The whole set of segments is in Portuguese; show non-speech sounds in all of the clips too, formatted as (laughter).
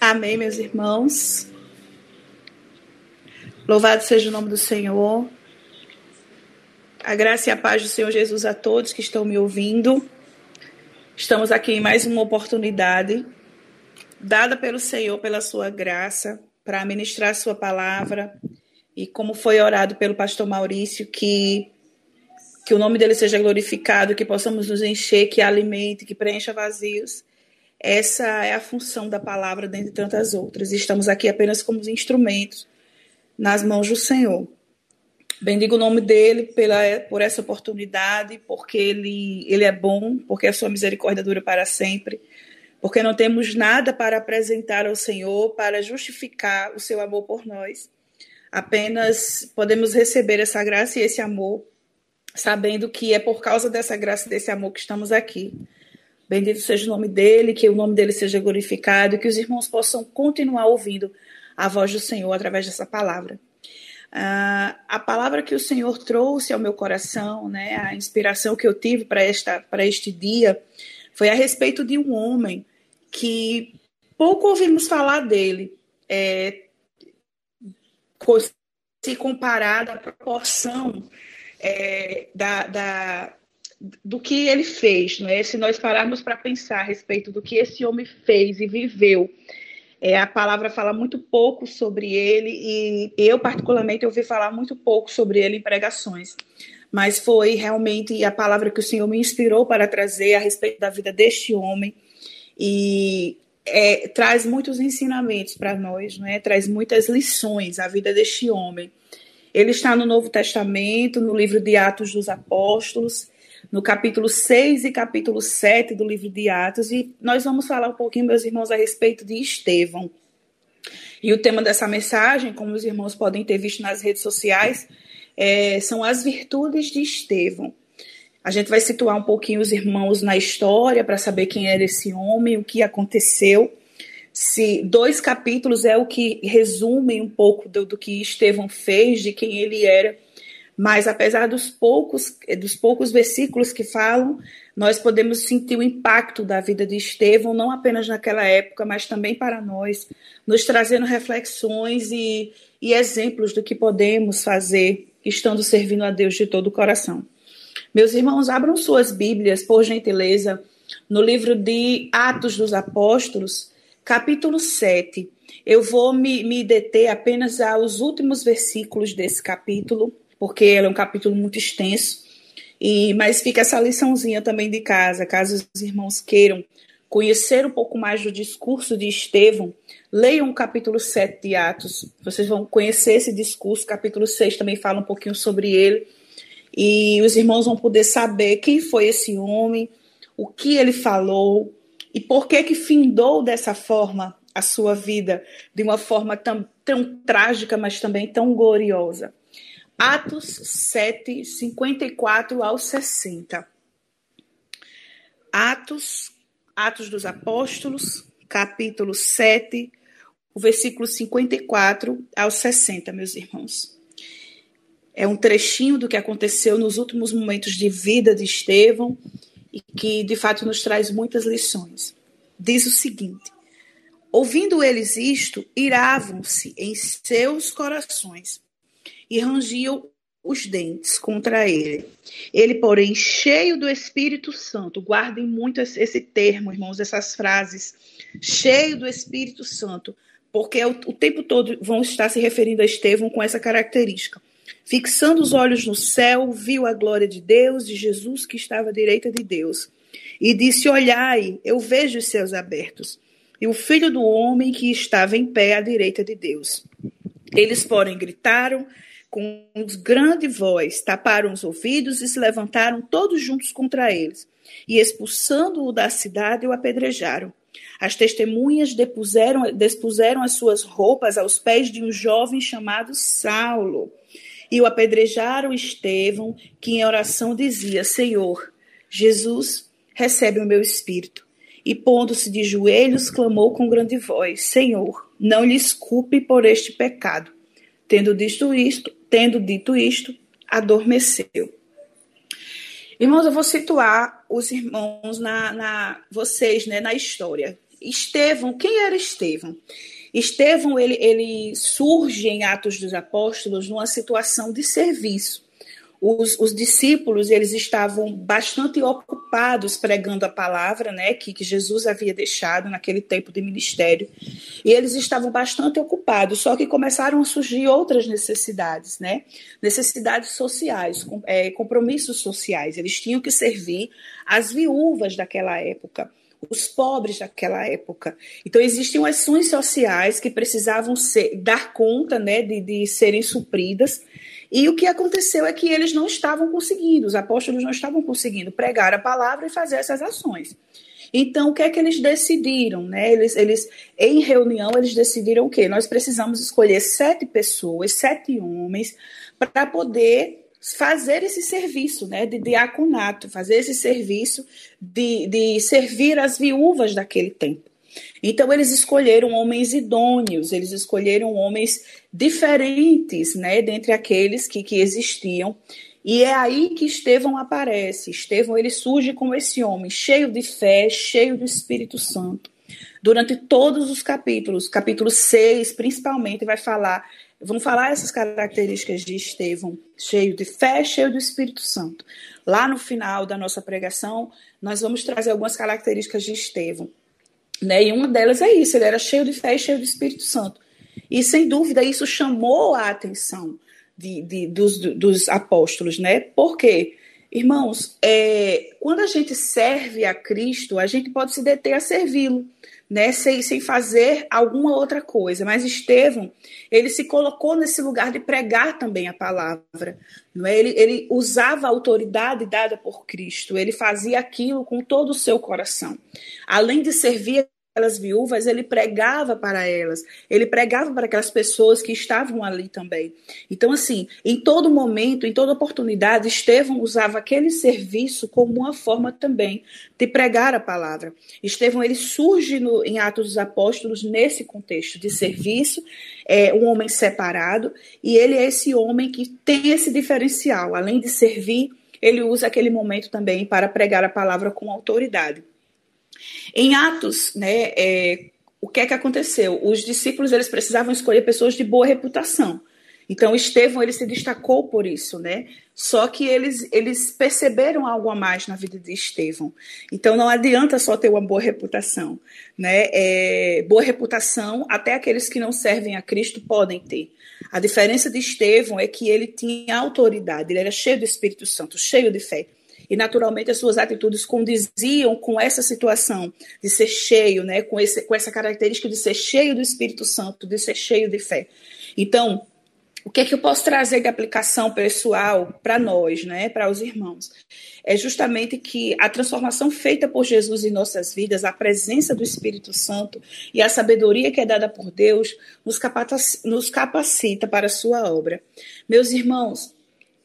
Amém, meus irmãos. Louvado seja o nome do Senhor. A graça e a paz do Senhor Jesus a todos que estão me ouvindo. Estamos aqui em mais uma oportunidade dada pelo Senhor, pela sua graça, para ministrar sua palavra. E como foi orado pelo pastor Maurício, que, que o nome dele seja glorificado, que possamos nos encher, que alimente, que preencha vazios essa é a função da palavra, dentre tantas outras. Estamos aqui apenas como instrumentos nas mãos do Senhor. Bendigo o nome dele pela, por essa oportunidade, porque ele, ele é bom, porque a sua misericórdia dura para sempre, porque não temos nada para apresentar ao Senhor para justificar o seu amor por nós. Apenas podemos receber essa graça e esse amor, sabendo que é por causa dessa graça e desse amor que estamos aqui. Bendito seja o nome dele, que o nome dele seja glorificado que os irmãos possam continuar ouvindo a voz do Senhor através dessa palavra. Uh, a palavra que o Senhor trouxe ao meu coração, né, a inspiração que eu tive para este dia, foi a respeito de um homem que pouco ouvimos falar dele, é, se comparado à proporção é, da, da, do que ele fez, não é? Se nós pararmos para pensar a respeito do que esse homem fez e viveu, é, a palavra fala muito pouco sobre ele e eu particularmente ouvi falar muito pouco sobre ele em pregações, mas foi realmente a palavra que o Senhor me inspirou para trazer a respeito da vida deste homem e é, traz muitos ensinamentos para nós, não é? Traz muitas lições a vida deste homem. Ele está no Novo Testamento, no livro de Atos dos Apóstolos no capítulo 6 e capítulo 7 do livro de Atos, e nós vamos falar um pouquinho, meus irmãos, a respeito de Estevão. E o tema dessa mensagem, como os irmãos podem ter visto nas redes sociais, é, são as virtudes de Estevão. A gente vai situar um pouquinho os irmãos na história para saber quem era esse homem, o que aconteceu. Se dois capítulos é o que resume um pouco do, do que Estevão fez, de quem ele era mas apesar dos poucos, dos poucos versículos que falam, nós podemos sentir o impacto da vida de Estevão, não apenas naquela época, mas também para nós, nos trazendo reflexões e, e exemplos do que podemos fazer estando servindo a Deus de todo o coração. Meus irmãos, abram suas Bíblias, por gentileza, no livro de Atos dos Apóstolos, capítulo 7. Eu vou me, me deter apenas aos últimos versículos desse capítulo, porque ele é um capítulo muito extenso. E, mas fica essa liçãozinha também de casa, caso os irmãos queiram conhecer um pouco mais do discurso de Estevão, leiam o capítulo 7 de Atos. Vocês vão conhecer esse discurso. Capítulo 6 também fala um pouquinho sobre ele. E os irmãos vão poder saber quem foi esse homem, o que ele falou e por que que findou dessa forma a sua vida, de uma forma tão, tão trágica, mas também tão gloriosa. Atos 7, 54 ao 60. Atos, Atos dos Apóstolos, capítulo 7, o versículo 54 ao 60, meus irmãos. É um trechinho do que aconteceu nos últimos momentos de vida de Estevão e que, de fato, nos traz muitas lições. Diz o seguinte: Ouvindo eles isto, iravam-se em seus corações e rangiam os dentes contra ele. Ele, porém, cheio do Espírito Santo, guardem muito esse termo, irmãos, essas frases, cheio do Espírito Santo, porque o, o tempo todo vão estar se referindo a Estevão com essa característica. Fixando os olhos no céu, viu a glória de Deus e Jesus que estava à direita de Deus. E disse: Olhai, eu vejo os céus abertos, e o filho do homem que estava em pé à direita de Deus. Eles, porém, gritaram com grande voz, taparam os ouvidos e se levantaram todos juntos contra eles. E expulsando-o da cidade, o apedrejaram. As testemunhas depuseram, despuseram as suas roupas aos pés de um jovem chamado Saulo. E o apedrejaram Estevão, que em oração dizia: Senhor, Jesus, recebe o meu espírito. E pondo-se de joelhos, clamou com grande voz: Senhor, não lhe culpe por este pecado. Tendo dito isto, Tendo dito isto, adormeceu. Irmãos, eu vou situar os irmãos na, na vocês, né, na história. Estevão, quem era Estevão? Estevão, ele, ele surge em Atos dos Apóstolos numa situação de serviço os, os, discípulos eles estavam bastante ocupados pregando a palavra, né, que, que, Jesus havia deixado naquele tempo de ministério, e eles estavam bastante ocupados. Só que começaram a surgir outras necessidades, né, necessidades sociais, com, é, compromissos sociais. Eles tinham que servir as viúvas daquela época os pobres daquela época. Então, existiam ações sociais que precisavam ser, dar conta né, de, de serem supridas, e o que aconteceu é que eles não estavam conseguindo, os apóstolos não estavam conseguindo pregar a palavra e fazer essas ações. Então, o que é que eles decidiram? Né? Eles, eles, em reunião, eles decidiram o quê? Nós precisamos escolher sete pessoas, sete homens, para poder fazer esse serviço né, de diaconato, fazer esse serviço de, de servir as viúvas daquele tempo. Então, eles escolheram homens idôneos, eles escolheram homens diferentes, né, dentre aqueles que, que existiam. E é aí que Estevão aparece. Estevão, ele surge como esse homem, cheio de fé, cheio do Espírito Santo. Durante todos os capítulos, capítulo 6, principalmente, vai falar, vão falar essas características de Estevão, cheio de fé, cheio do Espírito Santo. Lá no final da nossa pregação, nós vamos trazer algumas características de Estevão. Né? E uma delas é isso, ele era cheio de fé e cheio do Espírito Santo. E sem dúvida isso chamou a atenção de, de, dos, dos, apóstolos, né? Por quê? Irmãos, é, quando a gente serve a Cristo, a gente pode se deter a servi-lo, né? Sem, sem fazer alguma outra coisa. Mas Estevão, ele se colocou nesse lugar de pregar também a palavra. Não é? ele, ele usava a autoridade dada por Cristo, ele fazia aquilo com todo o seu coração. Além de servir aquelas viúvas, ele pregava para elas, ele pregava para aquelas pessoas que estavam ali também. Então, assim, em todo momento, em toda oportunidade, Estevão usava aquele serviço como uma forma também de pregar a palavra. Estevão, ele surge no, em Atos dos Apóstolos nesse contexto de serviço, é um homem separado, e ele é esse homem que tem esse diferencial, além de servir, ele usa aquele momento também para pregar a palavra com autoridade. Em Atos, né, é, o que é que aconteceu? Os discípulos eles precisavam escolher pessoas de boa reputação. Então Estevão ele se destacou por isso, né? Só que eles eles perceberam algo a mais na vida de Estevão. Então não adianta só ter uma boa reputação, né? É, boa reputação até aqueles que não servem a Cristo podem ter. A diferença de Estevão é que ele tinha autoridade, ele era cheio do Espírito Santo, cheio de fé e naturalmente as suas atitudes condiziam com essa situação de ser cheio, né, com, esse, com essa característica de ser cheio do Espírito Santo, de ser cheio de fé. Então, o que é que eu posso trazer de aplicação pessoal para nós, né, para os irmãos? É justamente que a transformação feita por Jesus em nossas vidas, a presença do Espírito Santo e a sabedoria que é dada por Deus nos capacita, nos capacita para a sua obra. Meus irmãos,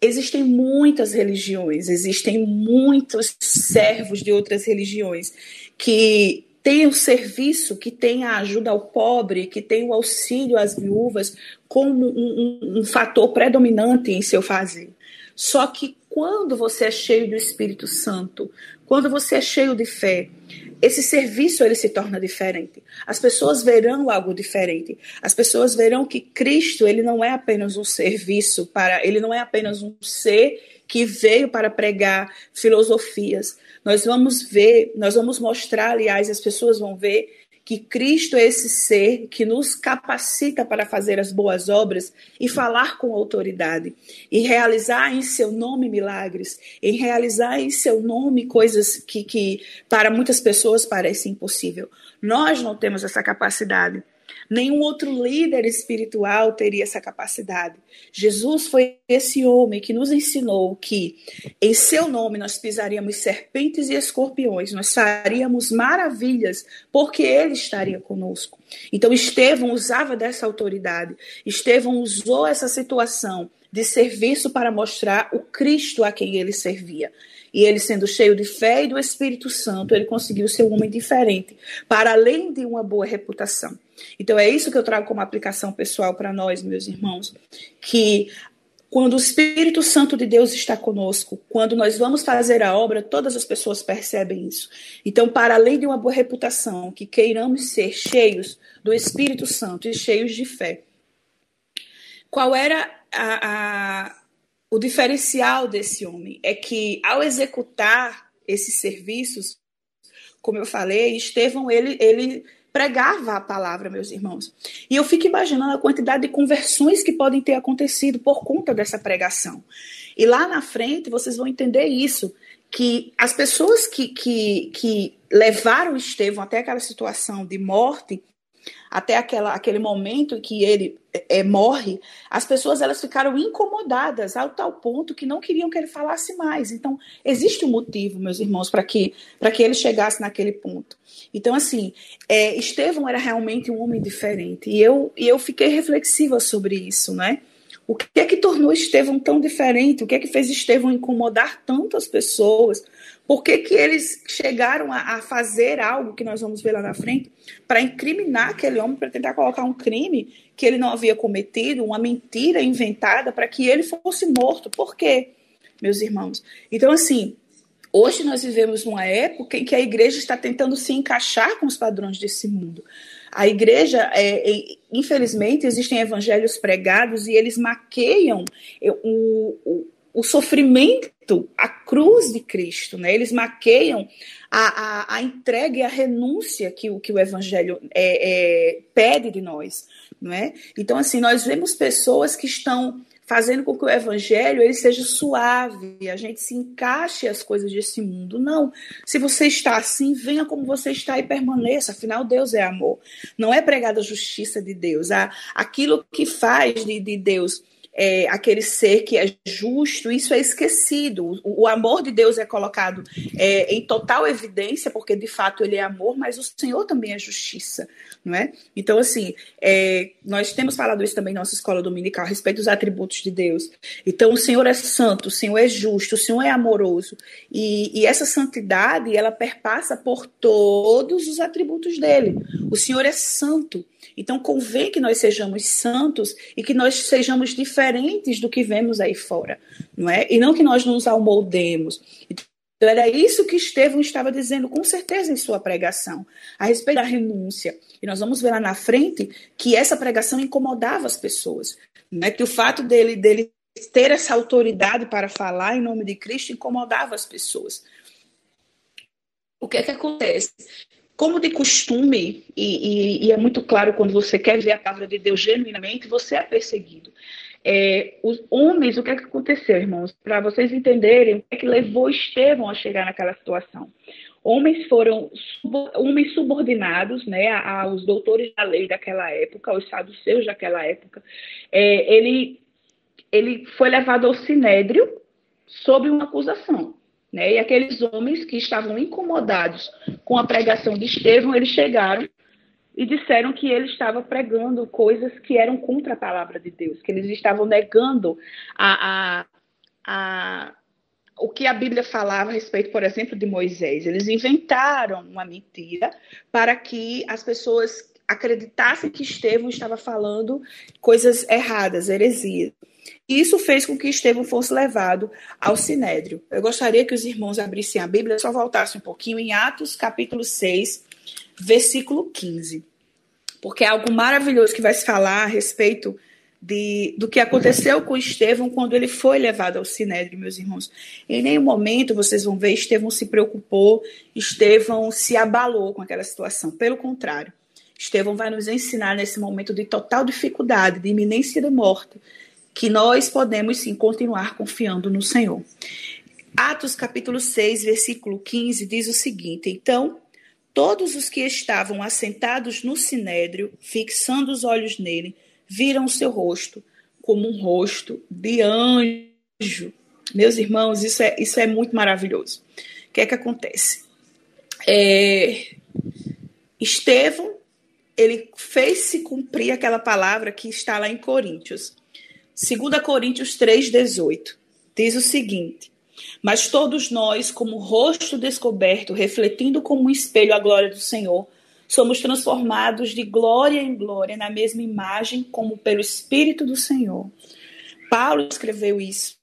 existem muitas religiões, existem muitos servos de outras religiões que têm o serviço, que têm a ajuda ao pobre, que têm o auxílio às viúvas como um, um, um fator predominante em seu fazer. Só que quando você é cheio do Espírito Santo, quando você é cheio de fé, esse serviço ele se torna diferente. As pessoas verão algo diferente. As pessoas verão que Cristo ele não é apenas um serviço para, ele não é apenas um ser que veio para pregar filosofias. Nós vamos ver, nós vamos mostrar, aliás, as pessoas vão ver que Cristo é esse ser que nos capacita para fazer as boas obras e falar com autoridade, e realizar em seu nome milagres, em realizar em seu nome coisas que, que para muitas pessoas parecem impossível. Nós não temos essa capacidade. Nenhum outro líder espiritual teria essa capacidade. Jesus foi esse homem que nos ensinou que em seu nome nós pisaríamos serpentes e escorpiões, nós faríamos maravilhas, porque ele estaria conosco. Então Estevão usava dessa autoridade. Estevão usou essa situação de serviço para mostrar o Cristo a quem ele servia. E ele, sendo cheio de fé e do Espírito Santo, ele conseguiu ser um homem diferente, para além de uma boa reputação. Então, é isso que eu trago como aplicação pessoal para nós, meus irmãos, que Quando o Espírito Santo de Deus está conosco, quando nós vamos fazer a obra, todas as pessoas percebem isso. Então, para além de uma boa reputação, que queiramos ser cheios do Espírito Santo e cheios de fé. Qual era a, a, o diferencial desse homem? É que, ao executar esses serviços, como eu falei, Estevão, ele, ele pregava a palavra, meus irmãos. E eu fico imaginando a quantidade de conversões que podem ter acontecido por conta dessa pregação. E lá na frente vocês vão entender isso, que as pessoas que, que, que levaram Estevão até aquela situação de morte, até aquela, aquele momento em que ele é, morre, as pessoas elas ficaram incomodadas ao tal ponto que não queriam que ele falasse mais. Então, existe um motivo, meus irmãos, para que, que ele chegasse naquele ponto. Então, assim, é, Estevão era realmente um homem diferente. E eu, e eu fiquei reflexiva sobre isso, né? O que é que tornou Estevão tão diferente? O que é que fez Estevão incomodar tanto as pessoas? Por que, que eles chegaram a, a, fazer algo que nós vamos ver lá na frente para incriminar aquele homem, para tentar colocar um crime que ele não havia cometido, uma mentira inventada para que ele fosse morto? Por quê, meus irmãos? Então, assim, hoje nós vivemos numa época em que a igreja está tentando se encaixar com os padrões desse mundo. A igreja, é, é, infelizmente, existem evangelhos pregados e eles maqueiam o, o, o sofrimento a cruz de Cristo, né? Eles maqueiam a, a, a entrega e a renúncia que o, que o Evangelho é, é, pede de nós, não é? Então, assim, nós vemos pessoas que estão fazendo com que o evangelho ele seja suave, a gente se encaixe as coisas desse mundo. Não. Se você está assim, venha como você está e permaneça. Afinal, Deus é amor. Não é pregada a justiça de Deus. Aquilo que faz de, de Deus é, aquele ser que é justo, isso é esquecido. O, o amor de Deus é colocado é, em total evidência, porque de fato ele é amor, mas o Senhor também é justiça, não é? Então, assim, é, nós temos falado isso também na nossa escola dominical, a respeito dos atributos de Deus. Então, o Senhor é santo, o Senhor é justo, o Senhor é amoroso, e, e essa santidade, ela perpassa por todos os atributos dele. O Senhor é santo. Então, convém que nós sejamos santos e que nós sejamos diferentes do que vemos aí fora, não é? E não que nós nos almoldemos. Então, era isso que Estevão estava dizendo, com certeza, em sua pregação, a respeito da renúncia. E nós vamos ver lá na frente que essa pregação incomodava as pessoas. Né? Que o fato dele, dele ter essa autoridade para falar em nome de Cristo incomodava as pessoas. O que é que acontece? Como de costume, e, e, e, é muito claro quando você quer ver a palavra de Deus genuinamente, você é perseguido. É, os homens, o que, é que aconteceu, irmãos? Para vocês entenderem o que, é que levou Estevão a chegar naquela situação. Homens foram homens subordinados né, aos doutores da lei daquela época, aos saduceus daquela época. É, ele, ele foi levado ao sinédrio sob uma acusação. Né? E aqueles homens que estavam incomodados com a pregação de Estevão, eles chegaram e disseram que ele estava pregando coisas que eram contra a palavra de Deus, que eles estavam negando a, a, a, o que a Bíblia falava a respeito, por exemplo, de Moisés. Eles inventaram uma mentira para que as pessoas acreditassem que Estevão estava falando coisas erradas, heresias. Isso fez com que Estevão fosse levado ao Sinédrio. Eu gostaria que os irmãos abrissem a Bíblia, só voltassem um pouquinho em Atos, capítulo 6, versículo 15. Porque é algo maravilhoso que vai se falar a respeito de, do que aconteceu com Estevão quando ele foi levado ao Sinédrio, meus irmãos. Em nenhum momento vocês vão ver Estevão se preocupou, Estevão se abalou com aquela situação. Pelo contrário, Estevão vai nos ensinar nesse momento de total dificuldade, de iminência de morte, que nós podemos sim continuar confiando no Senhor. Atos capítulo 6, versículo 15 diz o seguinte: Então, todos os que estavam assentados no sinédrio, fixando os olhos nele, viram o seu rosto como um rosto de anjo. Meus irmãos, isso é, isso é muito maravilhoso. O que é que acontece? É, Estevão, ele fez se cumprir aquela palavra que está lá em Coríntios. 2 Coríntios 3,18 diz o seguinte: Mas todos nós, como rosto descoberto, refletindo como um espelho a glória do Senhor, somos transformados de glória em glória na mesma imagem, como pelo Espírito do Senhor. Paulo escreveu isso.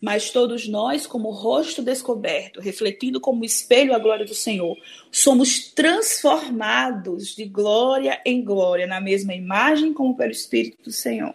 Mas todos nós, como rosto descoberto, refletindo como espelho a glória do Senhor, somos transformados de glória em glória, na mesma imagem como pelo Espírito do Senhor.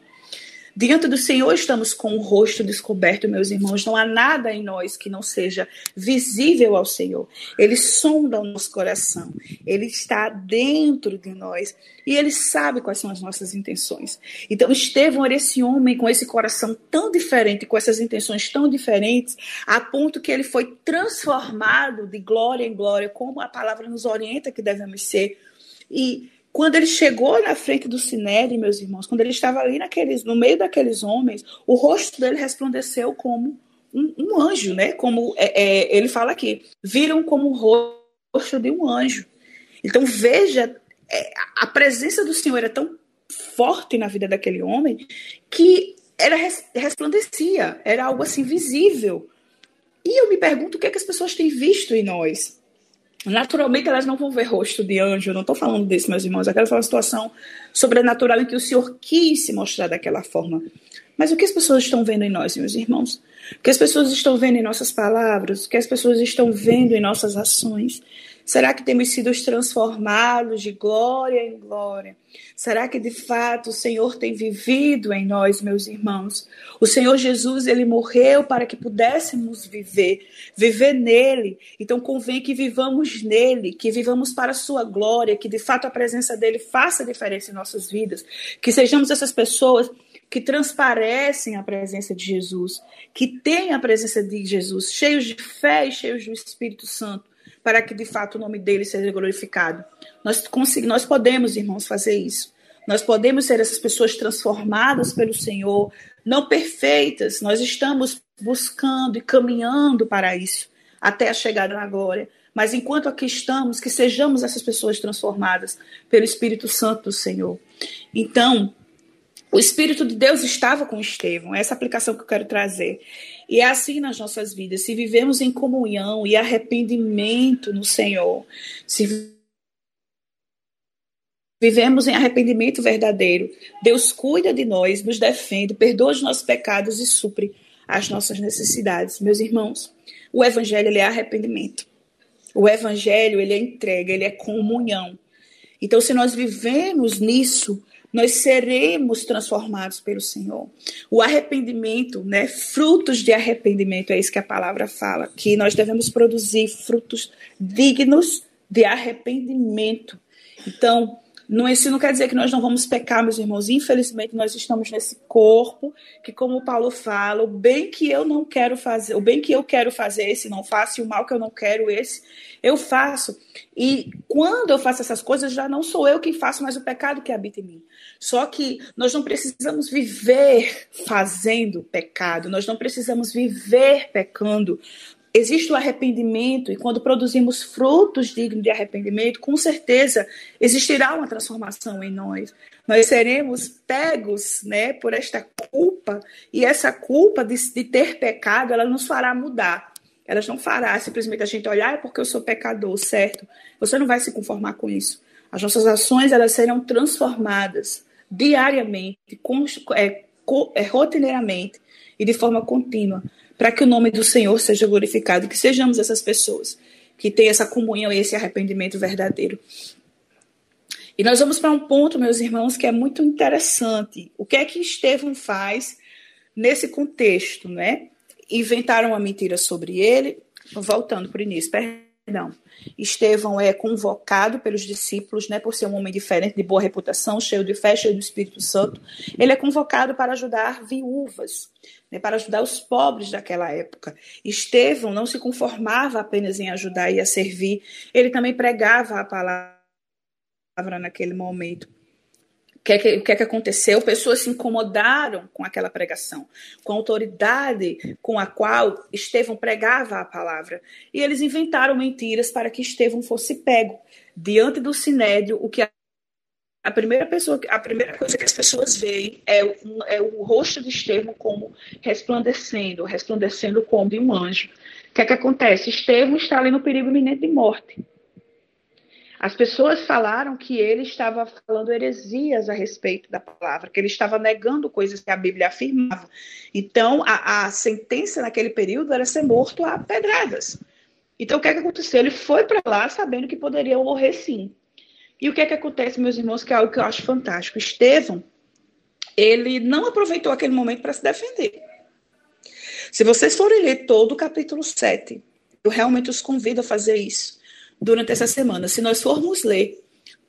Diante do Senhor estamos com o rosto descoberto, meus irmãos. Não há nada em nós que não seja visível ao Senhor. Ele sonda o nosso coração. Ele está dentro de nós e ele sabe quais são as nossas intenções. Então, Estevão era esse homem com esse coração tão diferente, com essas intenções tão diferentes, a ponto que ele foi transformado de glória em glória, como a palavra nos orienta que devemos ser. E quando ele chegou na frente do Sinédrio, meus irmãos, quando ele estava ali naqueles, no meio daqueles homens, o rosto dele resplandeceu como um, um anjo, né? Como é, é, ele fala aqui, viram como o rosto de um anjo. Então veja, é, a presença do Senhor era tão forte na vida daquele homem que ela resplandecia, era algo assim visível. E eu me pergunto o que, é que as pessoas têm visto em nós. Naturalmente, elas não vão ver rosto de anjo, não estou falando disso, meus irmãos. Aquela foi uma situação sobrenatural em que o Senhor quis se mostrar daquela forma. Mas o que as pessoas estão vendo em nós, meus irmãos? O que as pessoas estão vendo em nossas palavras? O que as pessoas estão vendo em nossas ações? Será que temos sido transformados de glória em glória? Será que de fato o Senhor tem vivido em nós, meus irmãos? O Senhor Jesus, ele morreu para que pudéssemos viver, viver nele. Então convém que vivamos nele, que vivamos para a sua glória, que de fato a presença dele faça diferença em nossas vidas, que sejamos essas pessoas que transparecem a presença de Jesus, que têm a presença de Jesus, cheios de fé e cheios do Espírito Santo para que de fato o nome dele seja glorificado. Nós, nós podemos, irmãos, fazer isso. Nós podemos ser essas pessoas transformadas pelo Senhor, não perfeitas. Nós estamos buscando e caminhando para isso, até a chegada na glória. Mas enquanto aqui estamos, que sejamos essas pessoas transformadas pelo Espírito Santo do Senhor. Então, o Espírito de Deus estava com Estevão, essa aplicação que eu quero trazer. E é assim nas nossas vidas. Se vivemos em comunhão e arrependimento no Senhor, se vivemos em arrependimento verdadeiro, Deus cuida de nós, nos defende, perdoa os nossos pecados e supre as nossas necessidades. Meus irmãos, o Evangelho ele é arrependimento. O Evangelho ele é entrega, ele é comunhão. Então, se nós vivemos nisso, nós seremos transformados pelo Senhor. O arrependimento, né? Frutos de arrependimento, é isso que a palavra fala, que nós devemos produzir frutos dignos de arrependimento. Então, não, isso não quer dizer que nós não vamos pecar, meus irmãos. Infelizmente, nós estamos nesse corpo que, como Paulo fala, o bem que eu não quero fazer, o bem que eu quero fazer, esse não faço, e o mal que eu não quero, esse eu faço. E quando eu faço essas coisas, já não sou eu quem faço, mas o pecado que habita em mim. Só que nós não precisamos viver fazendo pecado, nós não precisamos viver pecando. Existe o arrependimento, e quando produzimos frutos dignos de arrependimento, com certeza existirá uma transformação em nós. Nós seremos pegos né, por esta culpa, e essa culpa de, de ter pecado, ela nos fará mudar. Elas não fará simplesmente a gente olhar é porque eu sou pecador, certo? Você não vai se conformar com isso. As nossas ações elas serão transformadas diariamente, é, é, rotineiramente e de forma contínua, para que o nome do Senhor seja glorificado, que sejamos essas pessoas que têm essa comunhão e esse arrependimento verdadeiro. E nós vamos para um ponto, meus irmãos, que é muito interessante. O que é que Estevão faz nesse contexto, né? inventaram uma mentira sobre ele. Voltando para o início, perdão. Estevão é convocado pelos discípulos, né, por ser um homem diferente, de boa reputação, cheio de fé, cheio do Espírito Santo. Ele é convocado para ajudar viúvas, né, para ajudar os pobres daquela época. Estevão não se conformava apenas em ajudar e a servir, ele também pregava a palavra naquele momento que é que, o que é que aconteceu? Pessoas se incomodaram com aquela pregação, com a autoridade com a qual Estevão pregava a palavra. E eles inventaram mentiras para que Estevão fosse pego. Diante do sinédrio, o que a, a primeira pessoa, a primeira coisa que as pessoas veem é, o, é o rosto de Estevão como resplandecendo, resplandecendo como de um anjo. O que é que acontece? Estevão está ali no perigo iminente de morte. As pessoas falaram que ele estava falando heresias a respeito da palavra, que ele estava negando coisas que a Bíblia afirmava. Então, a, a sentença naquele período era ser morto a pedradas. Então, o que, é que aconteceu? Ele foi para lá sabendo que poderia morrer sim. E o que é que acontece, meus irmãos, que é algo que eu acho fantástico. Estevão, ele não aproveitou aquele momento para se defender. Se vocês forem ler todo o capítulo 7, eu realmente os convido a fazer isso durante essa semana. Se nós formos ler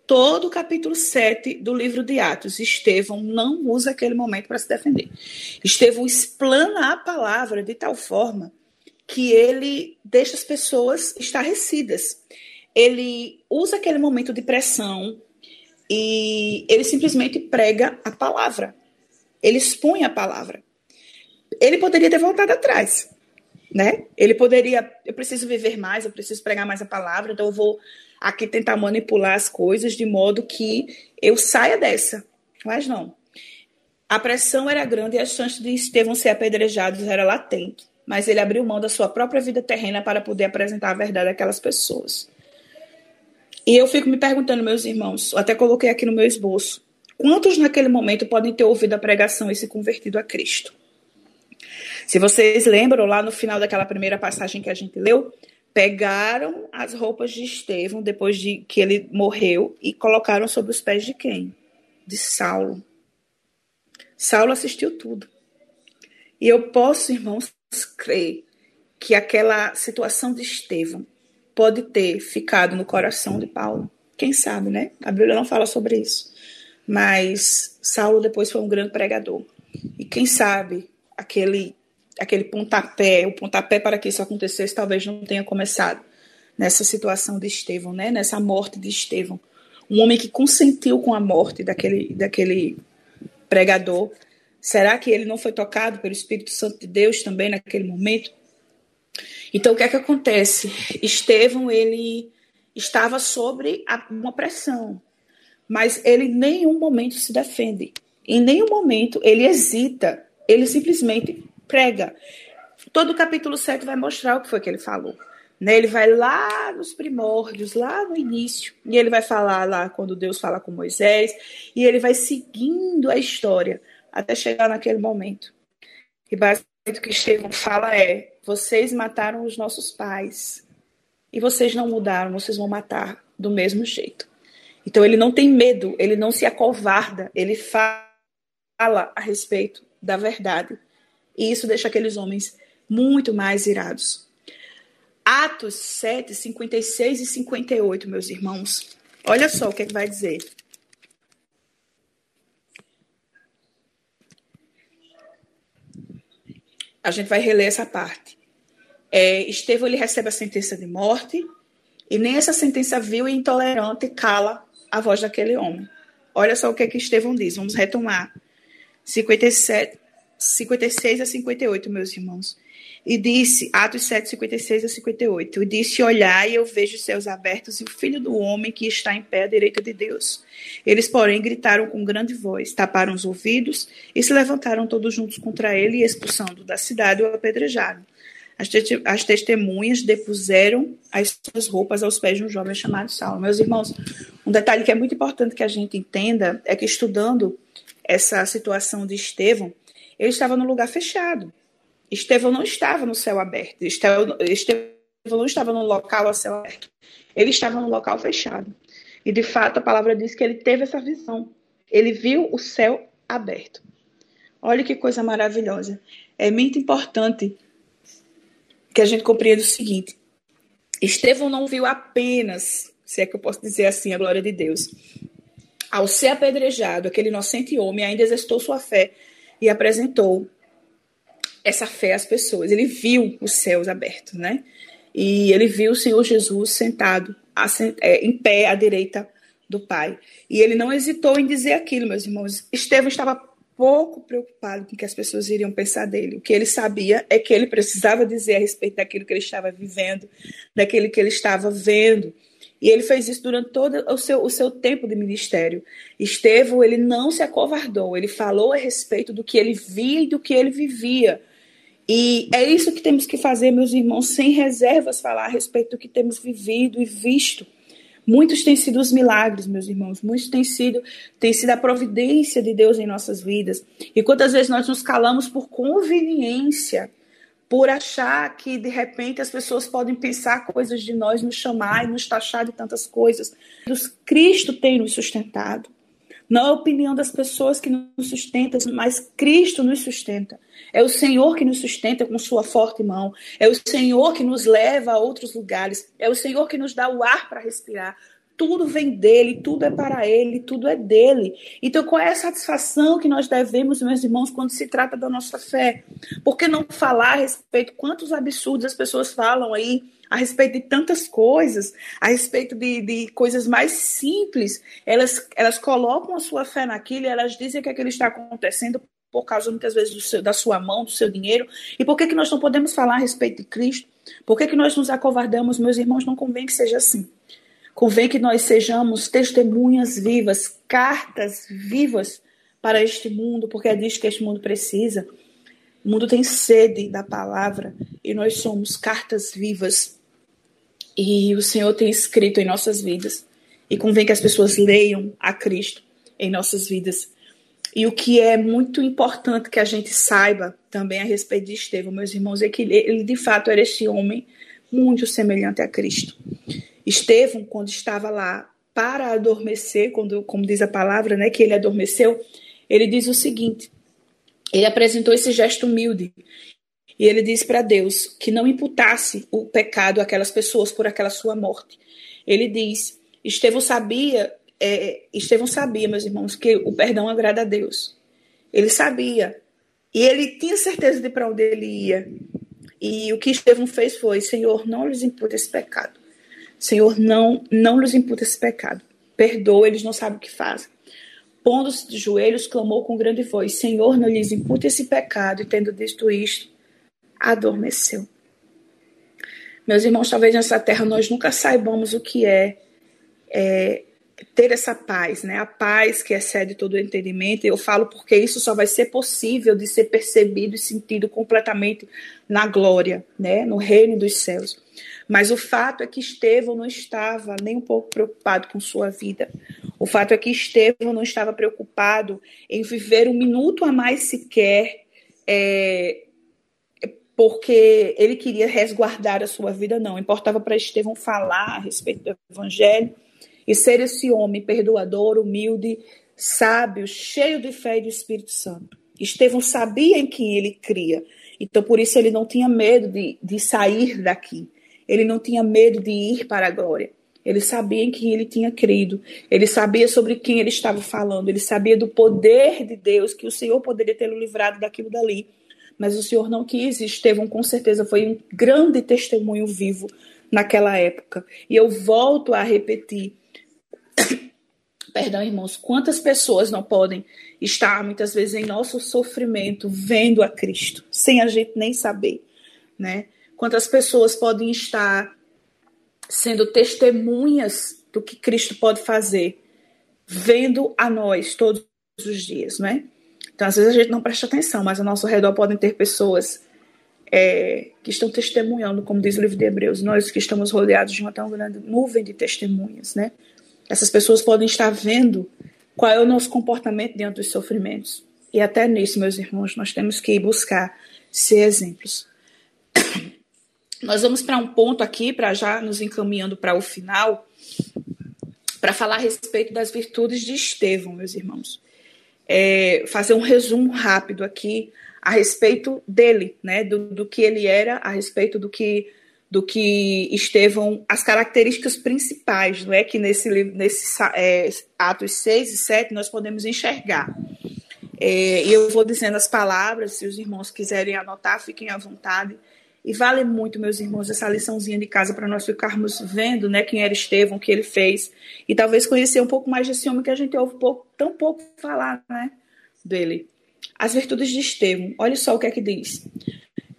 todo o capítulo 7 do livro de Atos, Estevão não usa aquele momento para se defender. Estevão explana a palavra de tal forma que ele deixa as pessoas estarrecidas. Ele usa aquele momento de pressão e ele simplesmente prega a palavra. Ele expõe a palavra. Ele poderia ter voltado atrás, né? Ele poderia, eu preciso viver mais, eu preciso pregar mais a palavra, então eu vou aqui tentar manipular as coisas de modo que eu saia dessa. Mas não. A pressão era grande e a chance de Estevão ser apedrejado era latente mas ele abriu mão da sua própria vida terrena para poder apresentar a verdade àquelas pessoas. E eu fico me perguntando, meus irmãos, até coloquei aqui no meu esboço, quantos naquele momento podem ter ouvido a pregação e se convertido a Cristo? Se vocês lembram, lá no final daquela primeira passagem que a gente leu, pegaram as roupas de Estevão depois de que ele morreu e colocaram sobre os pés de quem? De Saulo. Saulo assistiu tudo. E eu posso, irmãos, crer que aquela situação de Estevão pode ter ficado no coração de Paulo. Quem sabe, né? A Bíblia não fala sobre isso. Mas Saulo depois foi um grande pregador. E quem sabe aquele aquele pontapé, o pontapé para que isso acontecesse talvez não tenha começado nessa situação de Estevão, né? Nessa morte de Estevão. Um homem que consentiu com a morte daquele daquele pregador Será que ele não foi tocado pelo Espírito Santo de Deus também naquele momento? Então, o que é que acontece? Estevão, ele estava sobre uma pressão, mas ele em nenhum momento se defende. Em nenhum momento ele hesita, ele simplesmente prega. Todo o capítulo 7 vai mostrar o que foi que ele falou. Né? Ele vai lá nos primórdios, lá no início, e ele vai falar lá quando Deus fala com Moisés, e ele vai seguindo a história até chegar naquele momento. E basicamente o que Estevão fala é: vocês mataram os nossos pais e vocês não mudaram, vocês vão matar do mesmo jeito. Então ele não tem medo, ele não se acovarda, ele fala a respeito da verdade. E isso deixa aqueles homens muito mais irados. Atos 7, 56 e 58, meus irmãos. Olha só o que, é que vai dizer. a gente vai reler essa parte. É, Estevão ele recebe a sentença de morte e nem essa sentença vil e intolerante cala a voz daquele homem. Olha só o que, é que Estevão diz. Vamos retomar. 57, 56 a 58, meus irmãos. E disse, Atos 7, 56 a 58, e disse, olhai, eu vejo os céus abertos e o filho do homem que está em pé à direita de Deus. Eles, porém, gritaram com grande voz, taparam os ouvidos e se levantaram todos juntos contra ele e, expulsando da cidade, o apedrejaram. As, te as testemunhas depuseram as suas roupas aos pés de um jovem chamado Saulo. Meus irmãos, um detalhe que é muito importante que a gente entenda é que, estudando essa situação de Estevão, ele estava no lugar fechado. Estevão não estava no céu aberto. Estevão, não estava no local a céu aberto. Ele estava no local fechado. E de fato a palavra diz que ele teve essa visão. Ele viu o céu aberto. Olha que coisa maravilhosa. É muito importante que a gente compreenda o seguinte: Estevão não viu apenas, se é que eu posso dizer assim, a glória de Deus. Ao ser apedrejado, aquele inocente homem ainda exercitou sua fé e apresentou essa fé às pessoas. Ele viu os céus abertos, né? E ele viu o Senhor Jesus sentado é, em pé à direita do Pai. E ele não hesitou em dizer aquilo, meus irmãos. Estevão estava pouco preocupado com o que as pessoas iriam pensar dele. O que ele sabia é que ele precisava dizer a respeito daquilo que ele estava vivendo, daquilo que ele estava vendo. E ele fez isso durante todo o seu, o seu tempo de ministério. Estevão, ele não se acovardou, ele falou a respeito do que ele via e do que ele vivia. E é isso que temos que fazer, meus irmãos, sem reservas, falar a respeito do que temos vivido e visto. Muitos têm sido os milagres, meus irmãos. Muitos têm sido, tem sido a providência de Deus em nossas vidas. E quantas vezes nós nos calamos por conveniência, por achar que de repente as pessoas podem pensar coisas de nós, nos chamar e nos taxar de tantas coisas. Cristo tem nos sustentado. Não é a opinião das pessoas que nos sustenta, mas Cristo nos sustenta. É o Senhor que nos sustenta com sua forte mão. É o Senhor que nos leva a outros lugares. É o Senhor que nos dá o ar para respirar. Tudo vem dele, tudo é para ele, tudo é dele. Então, qual é a satisfação que nós devemos, meus irmãos, quando se trata da nossa fé? Por que não falar a respeito quantos absurdos as pessoas falam aí a respeito de tantas coisas, a respeito de, de coisas mais simples? Elas, elas colocam a sua fé naquilo e elas dizem que aquilo está acontecendo por causa, muitas vezes, seu, da sua mão, do seu dinheiro. E por que, que nós não podemos falar a respeito de Cristo? Por que, que nós nos acovardamos? Meus irmãos, não convém que seja assim. Convém que nós sejamos testemunhas vivas, cartas vivas para este mundo, porque é disso que este mundo precisa. O mundo tem sede da palavra e nós somos cartas vivas. E o Senhor tem escrito em nossas vidas. E convém que as pessoas leiam a Cristo em nossas vidas. E o que é muito importante que a gente saiba também a respeito de Estevão, meus irmãos, é que ele, ele de fato era esse homem muito semelhante a Cristo. Estevão, quando estava lá para adormecer, quando, como diz a palavra, né, que ele adormeceu, ele diz o seguinte: ele apresentou esse gesto humilde e ele disse para Deus que não imputasse o pecado àquelas pessoas por aquela sua morte. Ele diz: Estevão sabia, é, Estevão sabia, meus irmãos, que o perdão agrada a Deus. Ele sabia e ele tinha certeza de para onde ele ia. E o que Estevão fez foi: Senhor, não lhes imputa esse pecado. Senhor, não, não lhes imputa esse pecado. Perdoa, eles não sabem o que fazem. Pondo-se de joelhos, clamou com grande voz: Senhor, não lhes imputa esse pecado. E tendo dito isto, adormeceu. Meus irmãos, talvez nessa terra nós nunca saibamos o que é, é ter essa paz, né? A paz que excede todo o entendimento. Eu falo porque isso só vai ser possível de ser percebido e sentido completamente na glória, né? No reino dos céus. Mas o fato é que Estevão não estava nem um pouco preocupado com sua vida. O fato é que Estevão não estava preocupado em viver um minuto a mais sequer, é, porque ele queria resguardar a sua vida, não. Importava para Estevão falar a respeito do evangelho e ser esse homem perdoador, humilde, sábio, cheio de fé e do Espírito Santo. Estevão sabia em quem ele cria, então por isso ele não tinha medo de, de sair daqui. Ele não tinha medo de ir para a glória. Ele sabia em quem ele tinha crido. Ele sabia sobre quem ele estava falando. Ele sabia do poder de Deus, que o Senhor poderia tê-lo livrado daquilo dali. Mas o Senhor não quis. Estevão, com certeza, foi um grande testemunho vivo naquela época. E eu volto a repetir. (coughs) Perdão, irmãos, quantas pessoas não podem estar muitas vezes em nosso sofrimento vendo a Cristo, sem a gente nem saber, né? Quantas pessoas podem estar sendo testemunhas do que Cristo pode fazer, vendo a nós todos os dias, não é? Então, às vezes a gente não presta atenção, mas ao nosso redor podem ter pessoas é, que estão testemunhando, como diz o livro de Hebreus, nós que estamos rodeados de uma tão grande nuvem de testemunhas, né? Essas pessoas podem estar vendo qual é o nosso comportamento diante dos sofrimentos. E até nisso, meus irmãos, nós temos que buscar ser exemplos. Nós vamos para um ponto aqui, para já nos encaminhando para o final, para falar a respeito das virtudes de Estevão, meus irmãos. É, fazer um resumo rápido aqui a respeito dele, né, do, do que ele era, a respeito do que do que Estevão, as características principais, não é que nesse nesse é, Atos 6 e 7 nós podemos enxergar. É, eu vou dizendo as palavras, se os irmãos quiserem anotar, fiquem à vontade. E vale muito, meus irmãos, essa liçãozinha de casa para nós ficarmos vendo né, quem era Estevão, o que ele fez. E talvez conhecer um pouco mais desse homem que a gente ouve pouco, tão pouco falar né, dele. As virtudes de Estevão. Olha só o que é que diz.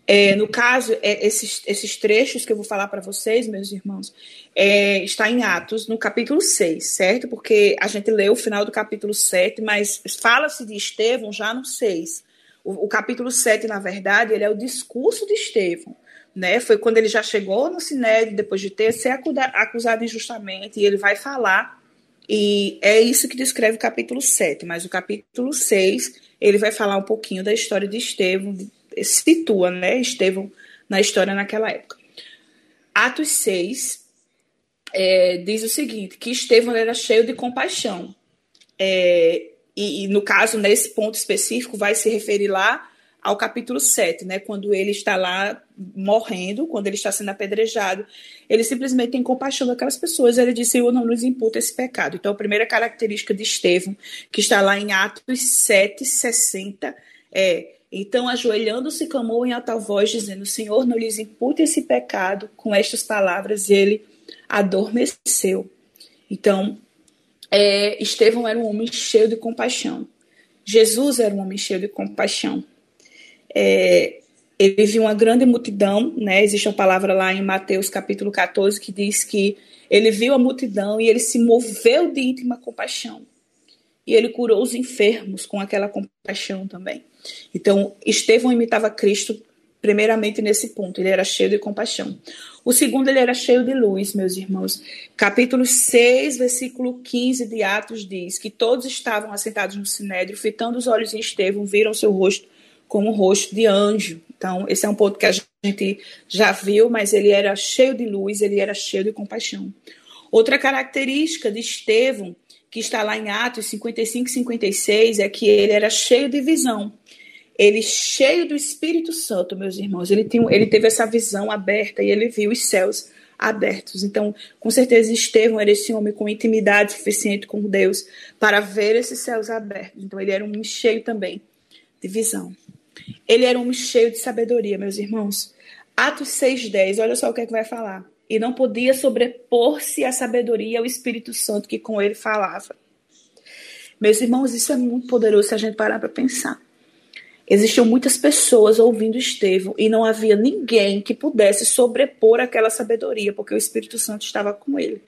É, no caso, é, esses, esses trechos que eu vou falar para vocês, meus irmãos, é, está em Atos, no capítulo 6, certo? Porque a gente leu o final do capítulo 7, mas fala-se de Estevão já no 6. O, capítulo 7, na verdade, ele é o discurso de Estevão. né? Foi quando ele já chegou no Sinédrio, depois de ter sido acusado injustamente, e ele vai falar, e é isso que descreve o capítulo 7, mas o capítulo 6, ele vai falar um pouquinho da história de Estevão, situa, né, Estevão na história naquela época. Atos 6 é, diz o seguinte, que Estevão era cheio de compaixão, é, e, e no caso, nesse ponto específico, vai se referir lá ao capítulo 7, né, quando ele está lá morrendo, quando ele está sendo apedrejado, ele simplesmente tem compaixão daquelas pessoas. Ele diz: Senhor, não nos imputa esse pecado. Então, a primeira característica de Estevão, que está lá em Atos 7, 60, é: Então, ajoelhando-se, clamou em alta voz, dizendo: Senhor, não lhes impute esse pecado. Com estas palavras, ele adormeceu. Então, é, Estevão era um homem cheio de compaixão. Jesus era um homem cheio de compaixão é, ele viu uma grande multidão, né? Existe uma palavra lá em Mateus capítulo 14 que diz que ele viu a multidão e ele se moveu de íntima compaixão. E ele curou os enfermos com aquela compaixão também. Então, Estevão imitava Cristo primeiramente nesse ponto, ele era cheio de compaixão. O segundo, ele era cheio de luz, meus irmãos. Capítulo 6, versículo 15 de Atos diz que todos estavam assentados no sinédrio, fitando os olhos em Estevão, viram seu rosto como o rosto de anjo. Então, esse é um ponto que a gente já viu, mas ele era cheio de luz, ele era cheio de compaixão. Outra característica de Estevão, que está lá em Atos 55 e 56, é que ele era cheio de visão. Ele cheio do Espírito Santo, meus irmãos. Ele, tinha, ele teve essa visão aberta e ele viu os céus abertos. Então, com certeza, Estevão era esse homem com intimidade suficiente com Deus para ver esses céus abertos. Então, ele era um homem cheio também de visão. Ele era um homem cheio de sabedoria, meus irmãos. Atos 6,10, olha só o que é que vai falar. E não podia sobrepor-se à sabedoria ao Espírito Santo que com ele falava. Meus irmãos, isso é muito poderoso se a gente parar para pensar. Existiam muitas pessoas ouvindo Estevão e não havia ninguém que pudesse sobrepor aquela sabedoria, porque o Espírito Santo estava com ele.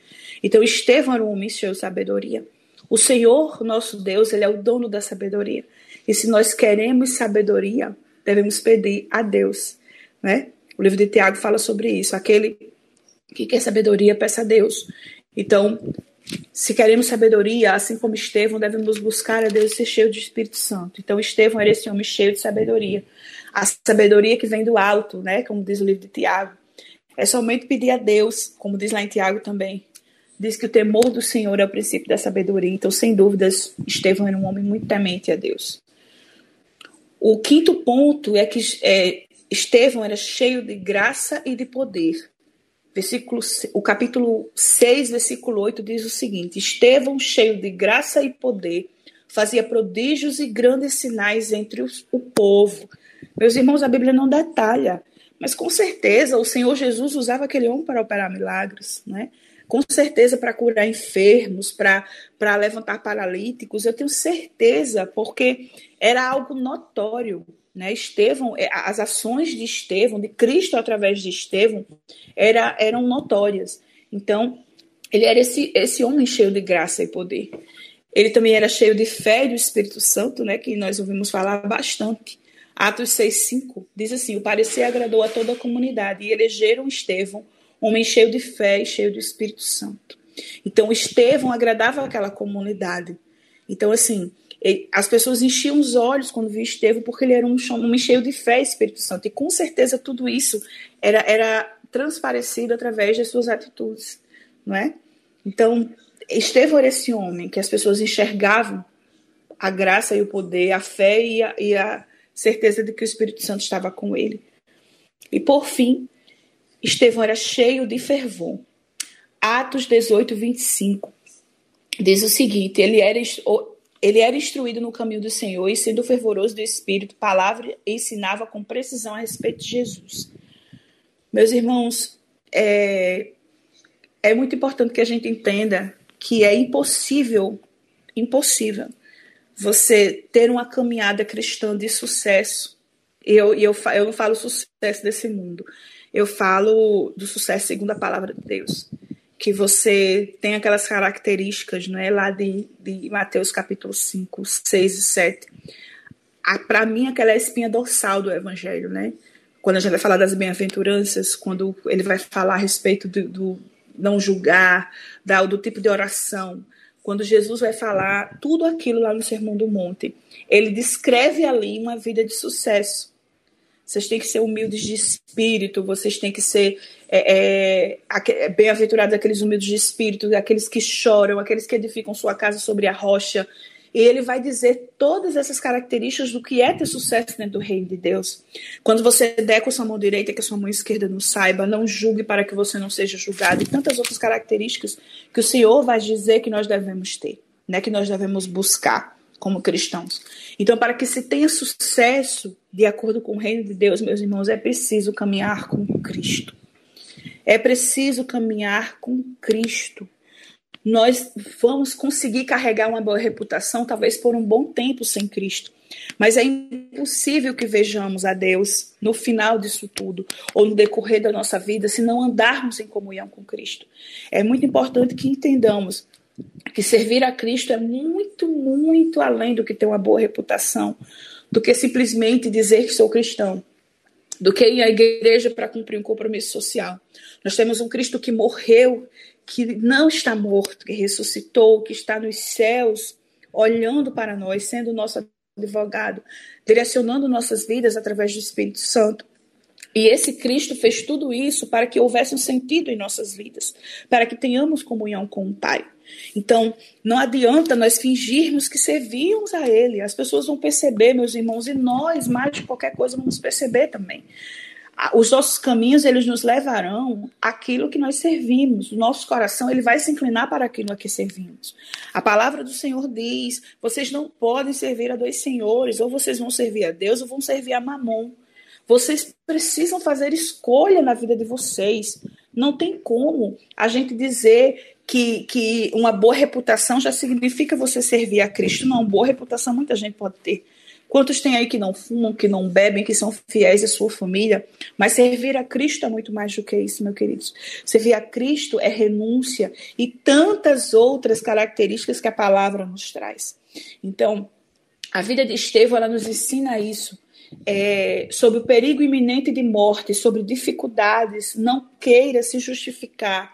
Então, Estevão era um homem cheio de sabedoria. O Senhor, nosso Deus, ele é o dono da sabedoria. E se nós queremos sabedoria, devemos pedir a Deus, né? O livro de Tiago fala sobre isso. Aquele que quer sabedoria, peça a Deus. Então, se queremos sabedoria, assim como Estevão, devemos buscar a Deus ser cheio de Espírito Santo. Então, Estevão era esse homem cheio de sabedoria. A sabedoria que vem do alto, né? Como diz o livro de Tiago. É somente pedir a Deus, como diz lá em Tiago também. Diz que o temor do Senhor é o princípio da sabedoria. Então, sem dúvidas, Estevão era um homem muito temente a Deus. O quinto ponto é que é, Estevão era cheio de graça e de poder. Versículo, o capítulo 6, versículo 8 diz o seguinte: Estevão, cheio de graça e poder, fazia prodígios e grandes sinais entre os, o povo. Meus irmãos, a Bíblia não detalha, mas com certeza o Senhor Jesus usava aquele homem para operar milagres, né? com certeza para curar enfermos, para levantar paralíticos, eu tenho certeza, porque era algo notório. Né? Estevão, é, as ações de Estevão, de Cristo através de Estevão, era, eram notórias. Então, ele era esse, esse homem cheio de graça e poder. Ele também era cheio de fé e do Espírito Santo, né, que nós ouvimos falar bastante. Atos 6,5 diz assim: O parecer agradou a toda a comunidade e elegeram Estevão homem cheio de fé e cheio do Espírito Santo. Então, Estevão agradava aquela comunidade. Então, assim, as pessoas enchiam os olhos quando viam Estevão, porque ele era um homem cheio de fé e Espírito Santo. E com certeza tudo isso era, era transparecido através das suas atitudes, não é? Então, Estevão era esse homem que as pessoas enxergavam a graça e o poder, a fé e a, e a certeza de que o Espírito Santo estava com ele. E por fim, Estevão era cheio de fervor. Atos 18, 25 diz o seguinte: ele era, ele era instruído no caminho do Senhor e, sendo fervoroso do Espírito, palavra ensinava com precisão a respeito de Jesus. Meus irmãos, é, é muito importante que a gente entenda que é impossível, impossível, você ter uma caminhada cristã de sucesso. E eu, eu, eu não falo sucesso desse mundo eu falo do sucesso segundo a palavra de Deus. Que você tem aquelas características, não é? Lá de, de Mateus capítulo 5, 6 e 7. Para mim, aquela é a espinha dorsal do evangelho, né? quando a gente vai falar das bem-aventuranças, quando ele vai falar a respeito do, do não julgar, da, do tipo de oração, quando Jesus vai falar tudo aquilo lá no Sermão do Monte, ele descreve ali uma vida de sucesso. Vocês têm que ser humildes de espírito, vocês têm que ser é, é, bem-aventurados aqueles humildes de espírito, aqueles que choram, aqueles que edificam sua casa sobre a rocha. E ele vai dizer todas essas características do que é ter sucesso dentro do reino de Deus. Quando você der com sua mão direita, que a sua mão esquerda não saiba, não julgue para que você não seja julgado, e tantas outras características que o Senhor vai dizer que nós devemos ter, né, que nós devemos buscar como cristãos. Então, para que se tenha sucesso de acordo com o reino de Deus, meus irmãos, é preciso caminhar com Cristo. É preciso caminhar com Cristo. Nós vamos conseguir carregar uma boa reputação, talvez por um bom tempo sem Cristo. Mas é impossível que vejamos a Deus no final disso tudo, ou no decorrer da nossa vida, se não andarmos em comunhão com Cristo. É muito importante que entendamos que servir a Cristo é muito, muito além do que ter uma boa reputação, do que simplesmente dizer que sou cristão, do que ir à igreja para cumprir um compromisso social. Nós temos um Cristo que morreu, que não está morto, que ressuscitou, que está nos céus, olhando para nós, sendo nosso advogado, direcionando nossas vidas através do Espírito Santo. E esse Cristo fez tudo isso para que houvesse um sentido em nossas vidas, para que tenhamos comunhão com o Pai. Então, não adianta nós fingirmos que servimos a Ele. As pessoas vão perceber, meus irmãos, e nós, mais de qualquer coisa, vamos perceber também. Os nossos caminhos, eles nos levarão àquilo que nós servimos. O nosso coração, ele vai se inclinar para aquilo a que servimos. A palavra do Senhor diz: vocês não podem servir a dois senhores, ou vocês vão servir a Deus ou vão servir a Mamon. Vocês precisam fazer escolha na vida de vocês. Não tem como a gente dizer que, que uma boa reputação já significa você servir a Cristo. Não, boa reputação muita gente pode ter. Quantos tem aí que não fumam, que não bebem, que são fiéis à sua família? Mas servir a Cristo é muito mais do que isso, meus queridos. Servir a Cristo é renúncia e tantas outras características que a palavra nos traz. Então, a vida de Estevão ela nos ensina isso é, sobre o perigo iminente de morte, sobre dificuldades, não queira se justificar,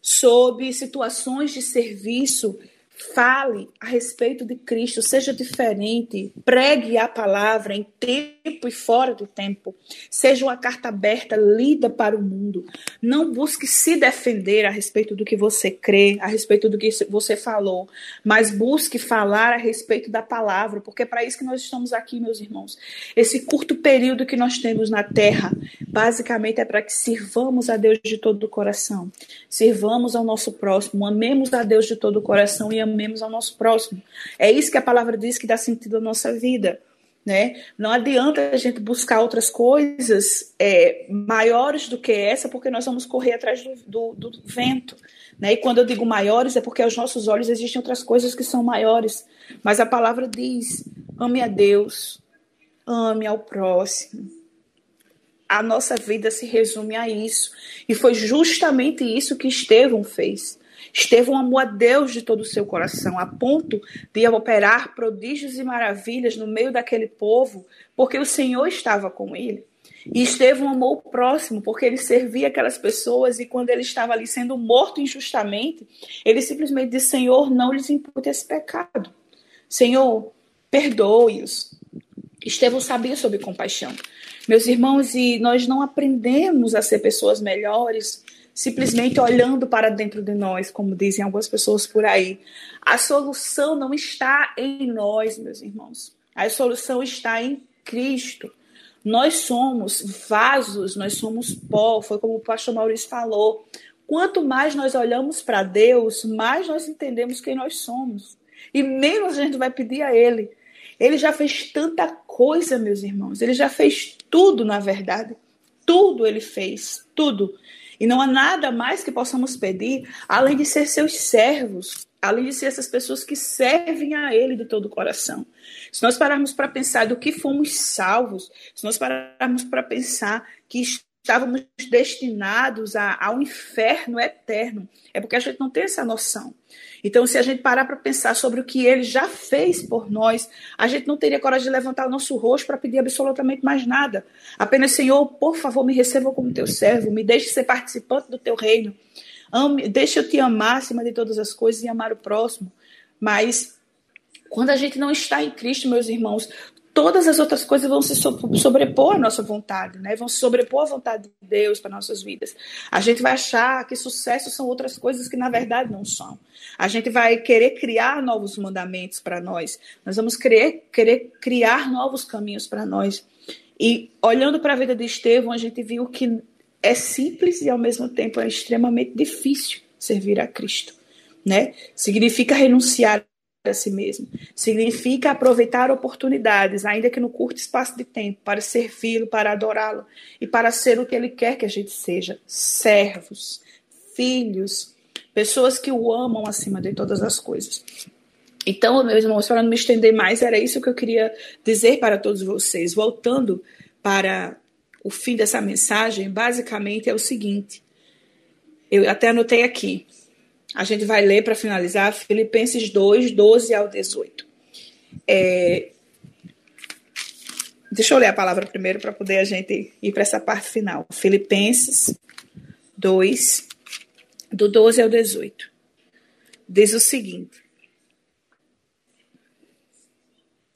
sobre situações de serviço Fale a respeito de Cristo, seja diferente, pregue a palavra em tempo e fora do tempo, seja uma carta aberta, lida para o mundo. Não busque se defender a respeito do que você crê, a respeito do que você falou, mas busque falar a respeito da palavra, porque é para isso que nós estamos aqui, meus irmãos. Esse curto período que nós temos na terra, basicamente é para que sirvamos a Deus de todo o coração, sirvamos ao nosso próximo, amemos a Deus de todo o coração e amemos ao nosso próximo. É isso que a palavra diz que dá sentido à nossa vida. Né? Não adianta a gente buscar outras coisas é, maiores do que essa, porque nós vamos correr atrás do, do, do, vento. Né? E quando eu digo maiores, é porque aos nossos olhos existem outras coisas que são maiores. Mas a palavra diz: ame a Deus, ame ao próximo. A nossa vida se resume a isso. E foi justamente isso que Estevão fez. Estevão amou a Deus de todo o seu coração, a ponto de operar prodígios e maravilhas no meio daquele povo, porque o Senhor estava com ele. E Estevão amou o próximo, porque ele servia aquelas pessoas e quando ele estava ali sendo morto injustamente, ele simplesmente disse: Senhor, não lhes impute esse pecado. Senhor, perdoe-os. Estevão sabia sobre compaixão. Meus irmãos, e nós não aprendemos a ser pessoas melhores simplesmente olhando para dentro de nós, como dizem algumas pessoas por aí. A solução não está em nós, meus irmãos. A solução está em Cristo. Nós somos vasos, nós somos pó, foi como o pastor Maurício falou. Quanto mais nós olhamos para Deus, mais nós entendemos quem nós somos. E menos a gente vai pedir a Ele. Ele já fez tanta coisa, meus irmãos. Ele já fez tudo, na verdade. Tudo ele fez, tudo. E não há nada mais que possamos pedir além de ser seus servos, além de ser essas pessoas que servem a Ele de todo o coração. Se nós pararmos para pensar do que fomos salvos, se nós pararmos para pensar que estávamos destinados a, ao inferno eterno. É porque a gente não tem essa noção. Então, se a gente parar para pensar sobre o que ele já fez por nós, a gente não teria coragem de levantar o nosso rosto para pedir absolutamente mais nada. Apenas, Senhor, por favor, me receba como teu servo, me deixe ser participante do teu reino. Ame, deixa eu te amar acima de todas as coisas e amar o próximo. Mas quando a gente não está em Cristo, meus irmãos, todas as outras coisas vão se sobrepor à nossa vontade, né? Vão se sobrepor à vontade de Deus para nossas vidas. A gente vai achar que sucesso são outras coisas que na verdade não são. A gente vai querer criar novos mandamentos para nós. Nós vamos querer, querer criar novos caminhos para nós. E olhando para a vida de Estevão, a gente viu que é simples e ao mesmo tempo é extremamente difícil servir a Cristo, né? Significa renunciar a si mesmo. Significa aproveitar oportunidades, ainda que no curto espaço de tempo, para servi-lo, para adorá-lo e para ser o que ele quer que a gente seja: servos, filhos, pessoas que o amam acima de todas as coisas. Então, meus irmãos, para não me estender mais, era isso que eu queria dizer para todos vocês. Voltando para o fim dessa mensagem, basicamente é o seguinte. Eu até anotei aqui. A gente vai ler para finalizar Filipenses 2, 12 ao 18. É... Deixa eu ler a palavra primeiro para poder a gente ir para essa parte final. Filipenses 2, do 12 ao 18. Diz o seguinte.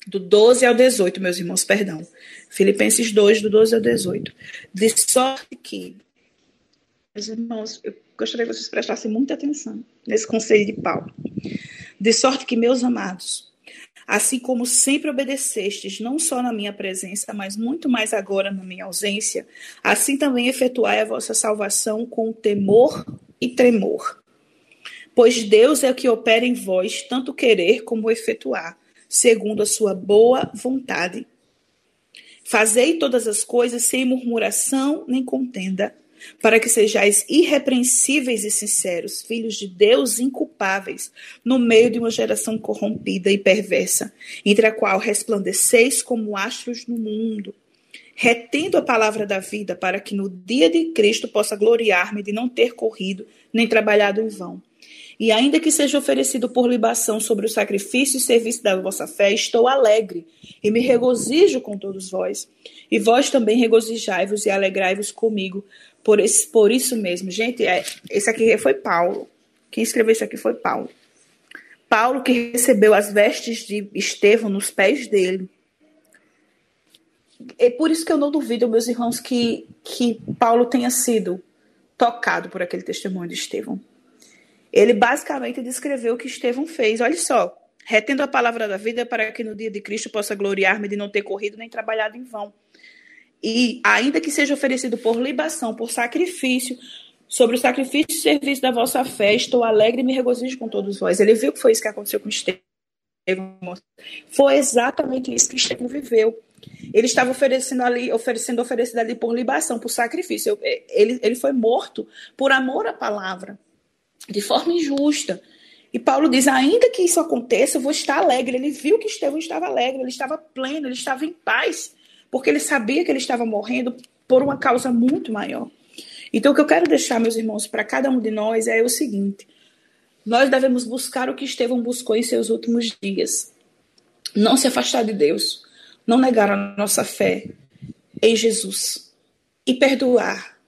Do 12 ao 18, meus irmãos, perdão. Filipenses 2, do 12 ao 18. De sorte que, meus irmãos, eu gostaria que vocês prestassem muita atenção nesse conselho de Paulo. De sorte que, meus amados, assim como sempre obedecestes, não só na minha presença, mas muito mais agora na minha ausência, assim também efetuai a vossa salvação com temor e tremor. Pois Deus é o que opera em vós, tanto querer como efetuar, segundo a sua boa vontade. Fazei todas as coisas sem murmuração nem contenda para que sejais irrepreensíveis e sinceros, filhos de Deus inculpáveis, no meio de uma geração corrompida e perversa, entre a qual resplandeceis como astros no mundo, retendo a palavra da vida, para que no dia de Cristo possa gloriar-me de não ter corrido nem trabalhado em vão. E ainda que seja oferecido por libação sobre o sacrifício e serviço da vossa fé, estou alegre e me regozijo com todos vós. E vós também regozijai-vos e alegrai-vos comigo, por, esse, por isso mesmo, gente, é, esse aqui foi Paulo. Quem escreveu isso aqui foi Paulo. Paulo que recebeu as vestes de Estevão nos pés dele. É por isso que eu não duvido, meus irmãos, que, que Paulo tenha sido tocado por aquele testemunho de Estevão. Ele basicamente descreveu o que Estevão fez. Olha só, retendo a palavra da vida para que no dia de Cristo possa gloriar-me de não ter corrido nem trabalhado em vão. E ainda que seja oferecido por libação, por sacrifício, sobre o sacrifício e serviço da vossa fé, estou alegre e me regozijo com todos vós. Ele viu que foi isso que aconteceu com Estevão. Foi exatamente isso que Estevão viveu. Ele estava oferecendo ali, oferecendo oferecido ali por libação, por sacrifício. Ele, ele foi morto por amor à palavra, de forma injusta. E Paulo diz: ainda que isso aconteça, eu vou estar alegre. Ele viu que Estevão estava alegre, ele estava pleno, ele estava em paz porque ele sabia que ele estava morrendo por uma causa muito maior. Então, o que eu quero deixar, meus irmãos, para cada um de nós é o seguinte: nós devemos buscar o que Estevão buscou em seus últimos dias. Não se afastar de Deus, não negar a nossa fé em Jesus e perdoar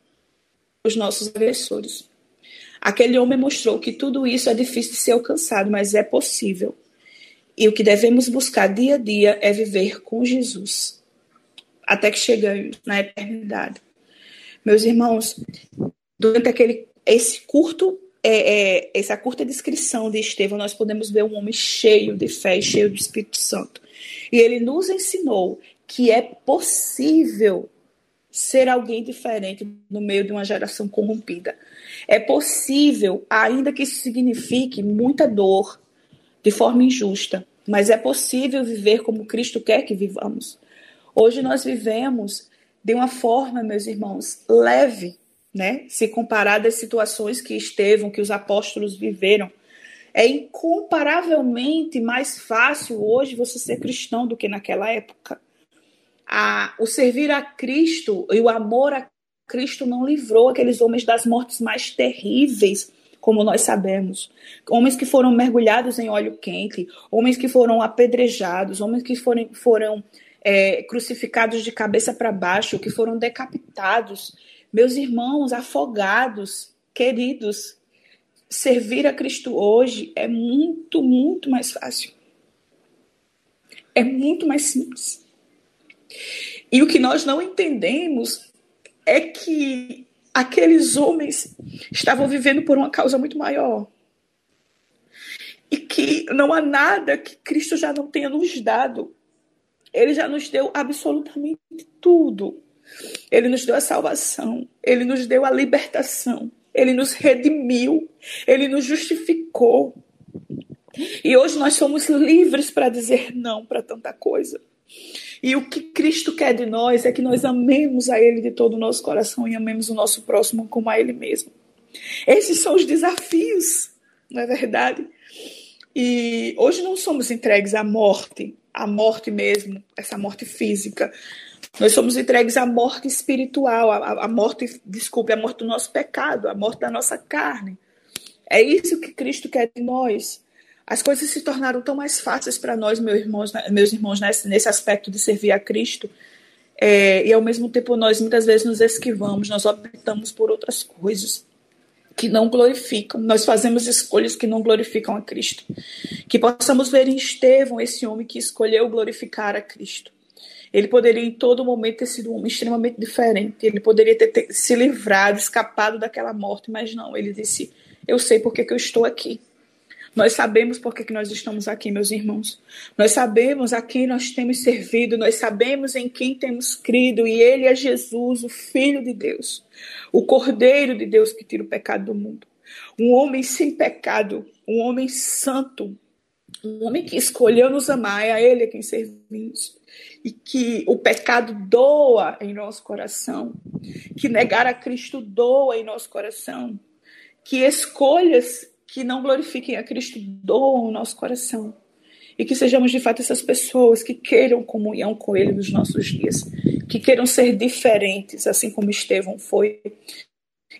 os nossos agressores. Aquele homem mostrou que tudo isso é difícil de ser alcançado, mas é possível. E o que devemos buscar dia a dia é viver com Jesus até que chegamos na eternidade. Meus irmãos, durante aquele esse curto é, é, essa curta descrição de Estevão, nós podemos ver um homem cheio de fé e cheio do Espírito Santo. E ele nos ensinou que é possível ser alguém diferente no meio de uma geração corrompida. É possível, ainda que isso signifique muita dor, de forma injusta, mas é possível viver como Cristo quer que vivamos. Hoje nós vivemos de uma forma, meus irmãos, leve, né? Se comparado às situações que Estevão, que os apóstolos viveram. É incomparavelmente mais fácil hoje você ser cristão do que naquela época. A, o servir a Cristo e o amor a Cristo não livrou aqueles homens das mortes mais terríveis, como nós sabemos. Homens que foram mergulhados em óleo quente, homens que foram apedrejados, homens que foram, foram é, crucificados de cabeça para baixo, que foram decapitados. Meus irmãos, afogados, queridos, servir a Cristo hoje é muito, muito mais fácil. É muito mais simples. E o que nós não entendemos é que aqueles homens estavam vivendo por uma causa muito maior. E que não há nada que Cristo já não tenha nos dado. Ele já nos deu absolutamente tudo. Ele nos deu a salvação, ele nos deu a libertação, ele nos redimiu, ele nos justificou. E hoje nós somos livres para dizer não para tanta coisa. E o que Cristo quer de nós é que nós amemos a Ele de todo o nosso coração e amemos o nosso próximo como a Ele mesmo. Esses são os desafios, não é verdade? E hoje não somos entregues à morte, à morte mesmo, essa morte física. Nós somos entregues à morte espiritual, à, à morte, desculpe, à morte do nosso pecado, à morte da nossa carne. É isso que Cristo quer de nós. As coisas se tornaram tão mais fáceis para nós, meus irmãos, meus irmãos nesse, nesse aspecto de servir a Cristo. É, e ao mesmo tempo nós muitas vezes nos esquivamos, nós optamos por outras coisas que não glorificam. Nós fazemos escolhas que não glorificam a Cristo. Que possamos ver em Estevão esse homem que escolheu glorificar a Cristo. Ele poderia em todo momento ter sido um homem extremamente diferente. Ele poderia ter, ter se livrado, escapado daquela morte, mas não. Ele disse: Eu sei porque que eu estou aqui. Nós sabemos por que nós estamos aqui, meus irmãos. Nós sabemos a quem nós temos servido, nós sabemos em quem temos crido, e Ele é Jesus, o Filho de Deus, o Cordeiro de Deus que tira o pecado do mundo. Um homem sem pecado, um homem santo, um homem que escolheu nos amar, é a Ele a quem servimos. E que o pecado doa em nosso coração, que negar a Cristo doa em nosso coração, que escolhas que não glorifiquem a Cristo doam o nosso coração. E que sejamos de fato essas pessoas que queiram comunhão com Ele nos nossos dias, que queiram ser diferentes, assim como Estevão foi.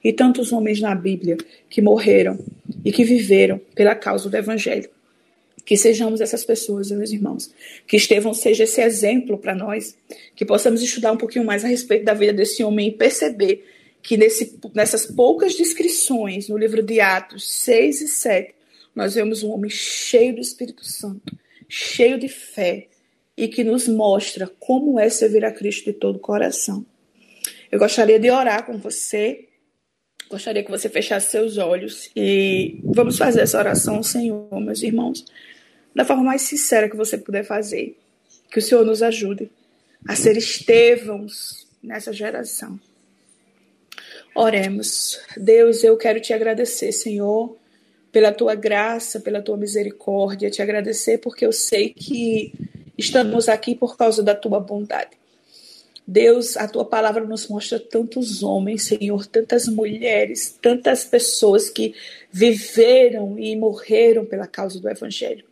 E tantos homens na Bíblia que morreram e que viveram pela causa do Evangelho. Que sejamos essas pessoas, meus irmãos. Que Estevão seja esse exemplo para nós. Que possamos estudar um pouquinho mais a respeito da vida desse homem e perceber que nesse, nessas poucas descrições no livro de Atos 6 e 7, nós vemos um homem cheio do Espírito Santo, cheio de fé e que nos mostra como é servir a Cristo de todo o coração. Eu gostaria de orar com você, gostaria que você fechasse seus olhos e vamos fazer essa oração ao Senhor, meus irmãos, da forma mais sincera que você puder fazer. Que o Senhor nos ajude a ser Estevãos nessa geração Oremos. Deus, eu quero te agradecer, Senhor, pela tua graça, pela tua misericórdia, te agradecer porque eu sei que estamos aqui por causa da tua bondade. Deus, a tua palavra nos mostra tantos homens, Senhor, tantas mulheres, tantas pessoas que viveram e morreram pela causa do Evangelho.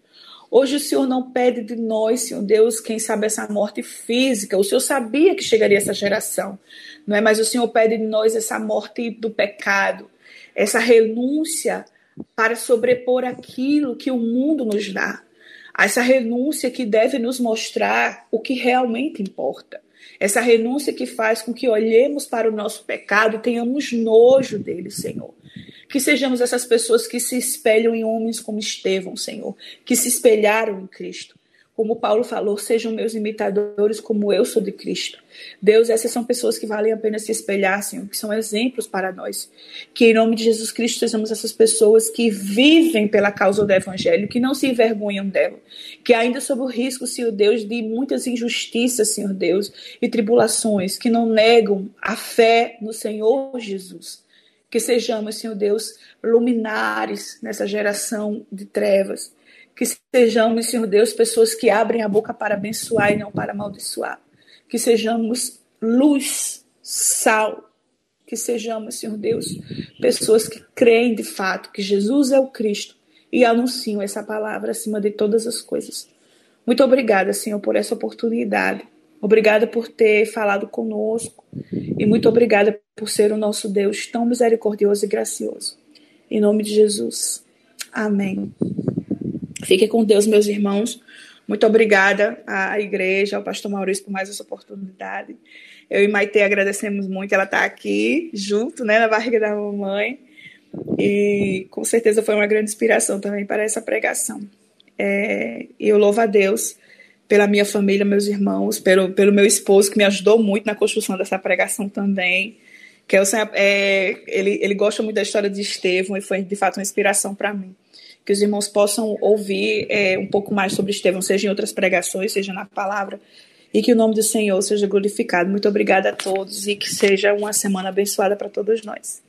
Hoje o Senhor não pede de nós, Senhor Deus, quem sabe essa morte física. O Senhor sabia que chegaria essa geração, não é? Mas o Senhor pede de nós essa morte do pecado, essa renúncia para sobrepor aquilo que o mundo nos dá. Essa renúncia que deve nos mostrar o que realmente importa. Essa renúncia que faz com que olhemos para o nosso pecado e tenhamos nojo dele, Senhor. Que sejamos essas pessoas que se espelham em homens como Estevão, Senhor, que se espelharam em Cristo. Como Paulo falou, sejam meus imitadores como eu sou de Cristo. Deus, essas são pessoas que valem a pena se espelhar, Senhor, que são exemplos para nós. Que em nome de Jesus Cristo sejamos essas pessoas que vivem pela causa do Evangelho, que não se envergonham dela, que ainda sob o risco, Senhor Deus, de muitas injustiças, Senhor Deus, e tribulações, que não negam a fé no Senhor Jesus que sejamos, Senhor Deus, luminares nessa geração de trevas. Que sejamos, Senhor Deus, pessoas que abrem a boca para abençoar e não para amaldiçoar. Que sejamos luz, sal. Que sejamos, Senhor Deus, pessoas que creem de fato que Jesus é o Cristo e anunciam essa palavra acima de todas as coisas. Muito obrigada, Senhor, por essa oportunidade. Obrigada por ter falado conosco E muito obrigada por ser o nosso Deus tão misericordioso e gracioso. Em nome de Jesus. Amém. Fique com Deus, meus irmãos. Muito obrigada à igreja, ao pastor Maurício por mais essa oportunidade. Eu e Maite agradecemos muito. Ela está aqui junto, né, na barriga da mamãe. E com certeza foi uma grande inspiração também para essa pregação. É, eu louvo a Deus pela minha família, meus irmãos, pelo, pelo meu esposo, que me ajudou muito na construção dessa pregação também. Que é, é, ele, ele gosta muito da história de Estevão e foi, de fato, uma inspiração para mim. Que os irmãos possam ouvir é, um pouco mais sobre Estevão, seja em outras pregações, seja na palavra, e que o nome do Senhor seja glorificado. Muito obrigada a todos e que seja uma semana abençoada para todos nós.